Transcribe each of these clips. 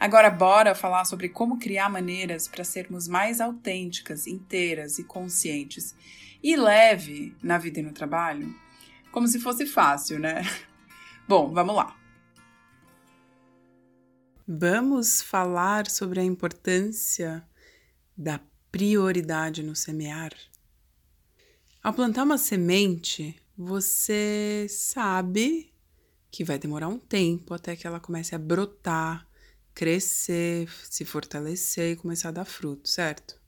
Agora bora falar sobre como criar maneiras para sermos mais autênticas, inteiras e conscientes e leve na vida e no trabalho, como se fosse fácil, né? Bom, vamos lá. Vamos falar sobre a importância da prioridade no semear. Ao plantar uma semente, você sabe que vai demorar um tempo até que ela comece a brotar, crescer, se fortalecer e começar a dar fruto, certo?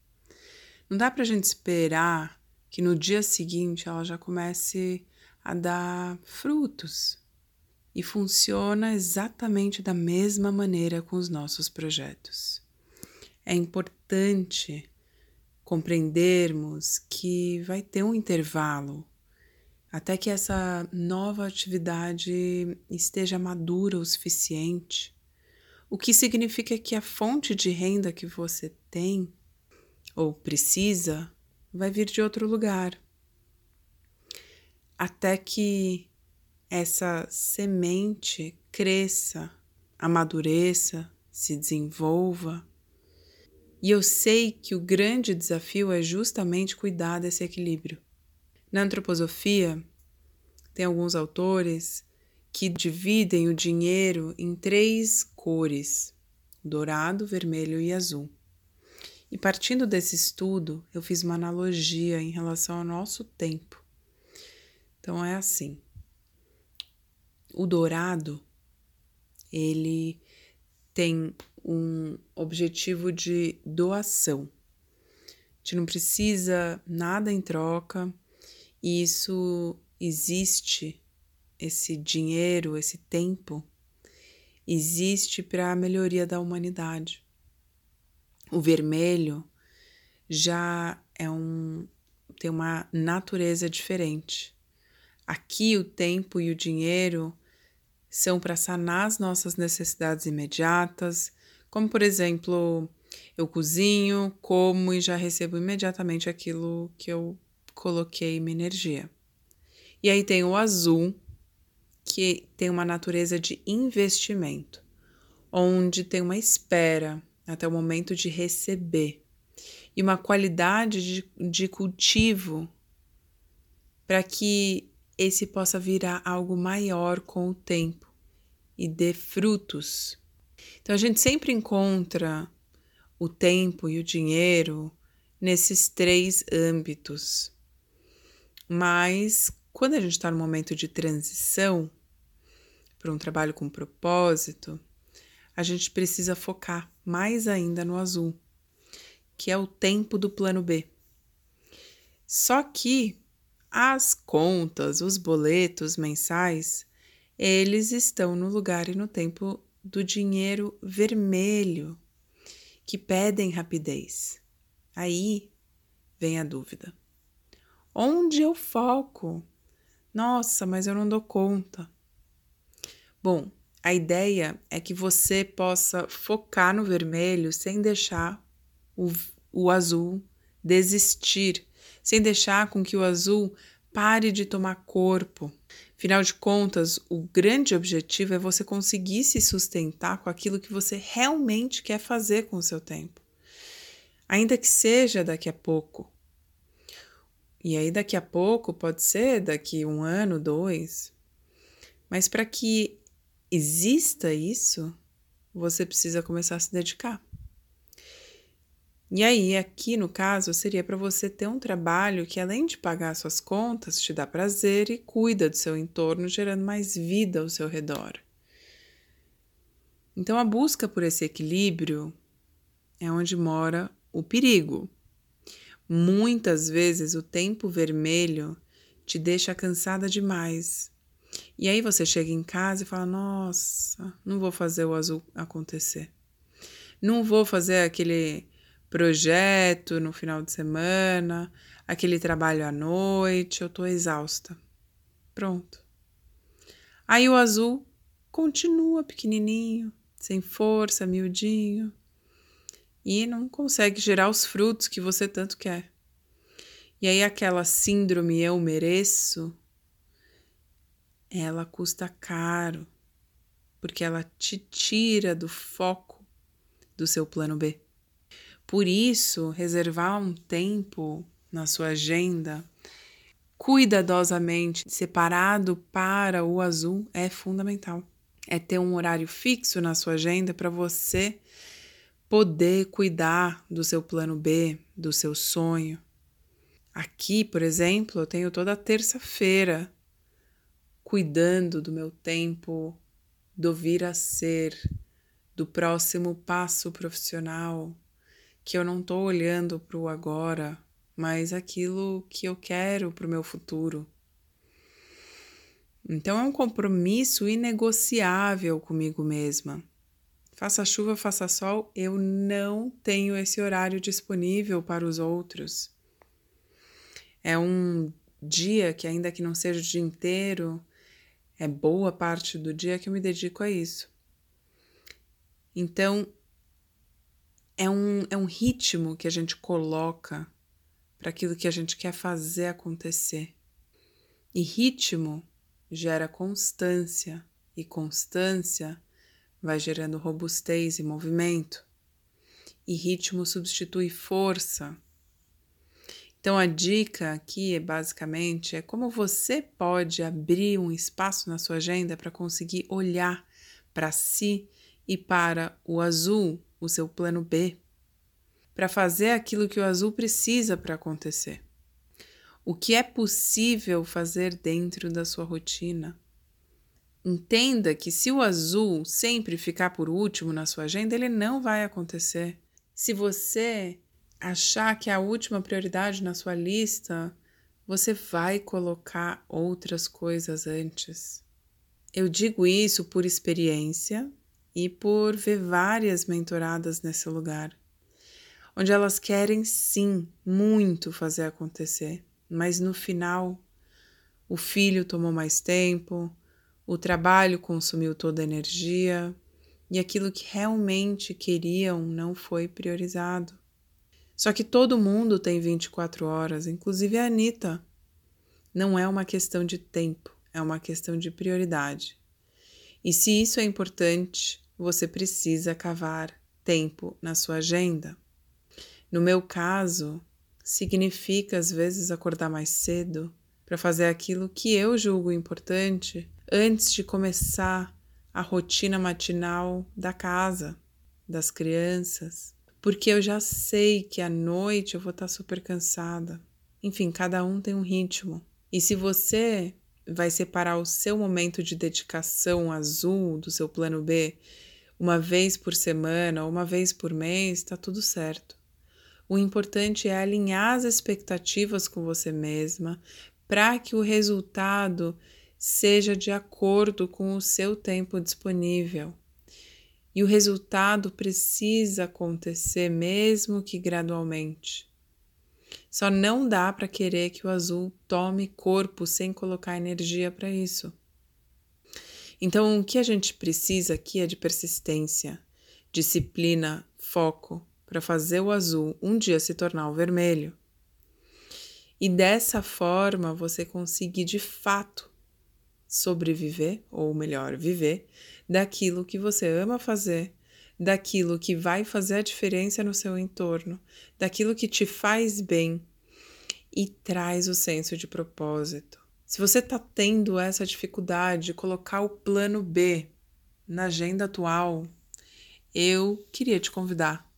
Não dá pra gente esperar que no dia seguinte ela já comece a dar frutos. E funciona exatamente da mesma maneira com os nossos projetos. É importante compreendermos que vai ter um intervalo até que essa nova atividade esteja madura o suficiente, o que significa que a fonte de renda que você tem ou precisa vai vir de outro lugar. Até que essa semente cresça, amadureça, se desenvolva. E eu sei que o grande desafio é justamente cuidar desse equilíbrio. Na antroposofia, tem alguns autores que dividem o dinheiro em três cores: dourado, vermelho e azul. E partindo desse estudo, eu fiz uma analogia em relação ao nosso tempo. Então é assim: o dourado ele tem um objetivo de doação. A gente não precisa nada em troca, e isso existe, esse dinheiro, esse tempo, existe para a melhoria da humanidade. O vermelho já é um tem uma natureza diferente. Aqui o tempo e o dinheiro são para sanar as nossas necessidades imediatas, como por exemplo, eu cozinho, como e já recebo imediatamente aquilo que eu coloquei minha energia. E aí tem o azul, que tem uma natureza de investimento, onde tem uma espera até o momento de receber e uma qualidade de, de cultivo para que esse possa virar algo maior com o tempo e dê frutos. Então a gente sempre encontra o tempo e o dinheiro nesses três âmbitos. Mas quando a gente está no momento de transição para um trabalho com propósito, a gente precisa focar mais ainda no azul, que é o tempo do plano B. Só que as contas, os boletos mensais, eles estão no lugar e no tempo do dinheiro vermelho, que pedem rapidez. Aí vem a dúvida. Onde eu foco? Nossa, mas eu não dou conta. Bom, a ideia é que você possa focar no vermelho sem deixar o, o azul desistir, sem deixar com que o azul pare de tomar corpo. Afinal de contas, o grande objetivo é você conseguir se sustentar com aquilo que você realmente quer fazer com o seu tempo. Ainda que seja daqui a pouco, e aí, daqui a pouco, pode ser daqui um ano, dois. Mas para que exista isso, você precisa começar a se dedicar. E aí, aqui no caso, seria para você ter um trabalho que, além de pagar suas contas, te dá prazer e cuida do seu entorno, gerando mais vida ao seu redor. Então, a busca por esse equilíbrio é onde mora o perigo. Muitas vezes o tempo vermelho te deixa cansada demais. E aí você chega em casa e fala: Nossa, não vou fazer o azul acontecer. Não vou fazer aquele projeto no final de semana, aquele trabalho à noite, eu tô exausta. Pronto. Aí o azul continua pequenininho, sem força, miudinho, e não consegue gerar os frutos que você tanto quer. E aí aquela síndrome eu mereço, ela custa caro, porque ela te tira do foco do seu plano B. Por isso, reservar um tempo na sua agenda cuidadosamente separado para o azul é fundamental é ter um horário fixo na sua agenda para você poder cuidar do seu plano B, do seu sonho. Aqui, por exemplo, eu tenho toda terça-feira cuidando do meu tempo, do vir a ser, do próximo passo profissional, que eu não estou olhando para o agora, mas aquilo que eu quero para o meu futuro. Então é um compromisso inegociável comigo mesma. Faça chuva, faça sol, eu não tenho esse horário disponível para os outros. É um dia que, ainda que não seja o dia inteiro, é boa parte do dia que eu me dedico a isso. Então, é um, é um ritmo que a gente coloca para aquilo que a gente quer fazer acontecer. E ritmo gera constância, e constância vai gerando robustez e movimento, e ritmo substitui força. Então a dica aqui é basicamente é como você pode abrir um espaço na sua agenda para conseguir olhar para si e para o azul, o seu plano B, para fazer aquilo que o azul precisa para acontecer o que é possível fazer dentro da sua rotina. Entenda que se o azul sempre ficar por último na sua agenda, ele não vai acontecer. Se você achar que é a última prioridade na sua lista, você vai colocar outras coisas antes. Eu digo isso por experiência e por ver várias mentoradas nesse lugar, onde elas querem sim muito fazer acontecer, mas no final o filho tomou mais tempo, o trabalho consumiu toda a energia e aquilo que realmente queriam não foi priorizado. Só que todo mundo tem 24 horas, inclusive a Anitta. Não é uma questão de tempo, é uma questão de prioridade. E se isso é importante, você precisa cavar tempo na sua agenda. No meu caso, significa às vezes acordar mais cedo para fazer aquilo que eu julgo importante antes de começar a rotina matinal da casa, das crianças, porque eu já sei que à noite eu vou estar tá super cansada. Enfim, cada um tem um ritmo. E se você vai separar o seu momento de dedicação azul do seu plano B uma vez por semana ou uma vez por mês, está tudo certo. O importante é alinhar as expectativas com você mesma para que o resultado seja de acordo com o seu tempo disponível. E o resultado precisa acontecer, mesmo que gradualmente. Só não dá para querer que o azul tome corpo sem colocar energia para isso. Então, o que a gente precisa aqui é de persistência, disciplina, foco para fazer o azul um dia se tornar o vermelho. E dessa forma você conseguir de fato sobreviver, ou melhor, viver, daquilo que você ama fazer, daquilo que vai fazer a diferença no seu entorno, daquilo que te faz bem e traz o senso de propósito. Se você está tendo essa dificuldade de colocar o plano B na agenda atual, eu queria te convidar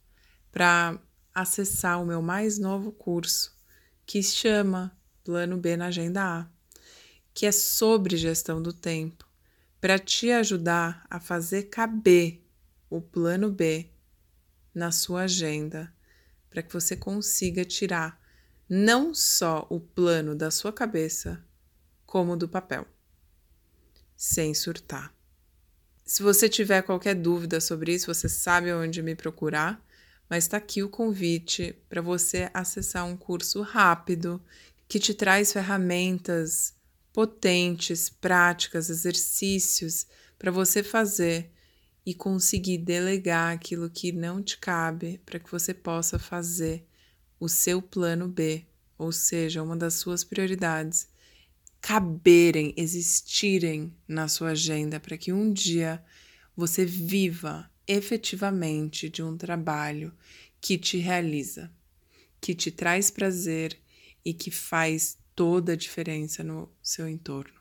para acessar o meu mais novo curso, que se chama Plano B na Agenda A, que é sobre gestão do tempo, para te ajudar a fazer caber o plano B na sua agenda, para que você consiga tirar não só o plano da sua cabeça, como do papel, sem surtar. Se você tiver qualquer dúvida sobre isso, você sabe onde me procurar, mas está aqui o convite para você acessar um curso rápido que te traz ferramentas potentes, práticas, exercícios para você fazer e conseguir delegar aquilo que não te cabe para que você possa fazer o seu plano B, ou seja, uma das suas prioridades, caberem, existirem na sua agenda para que um dia você viva efetivamente de um trabalho que te realiza, que te traz prazer e que faz toda a diferença no seu entorno.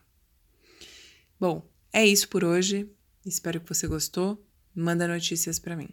Bom, é isso por hoje. Espero que você gostou. Manda notícias para mim.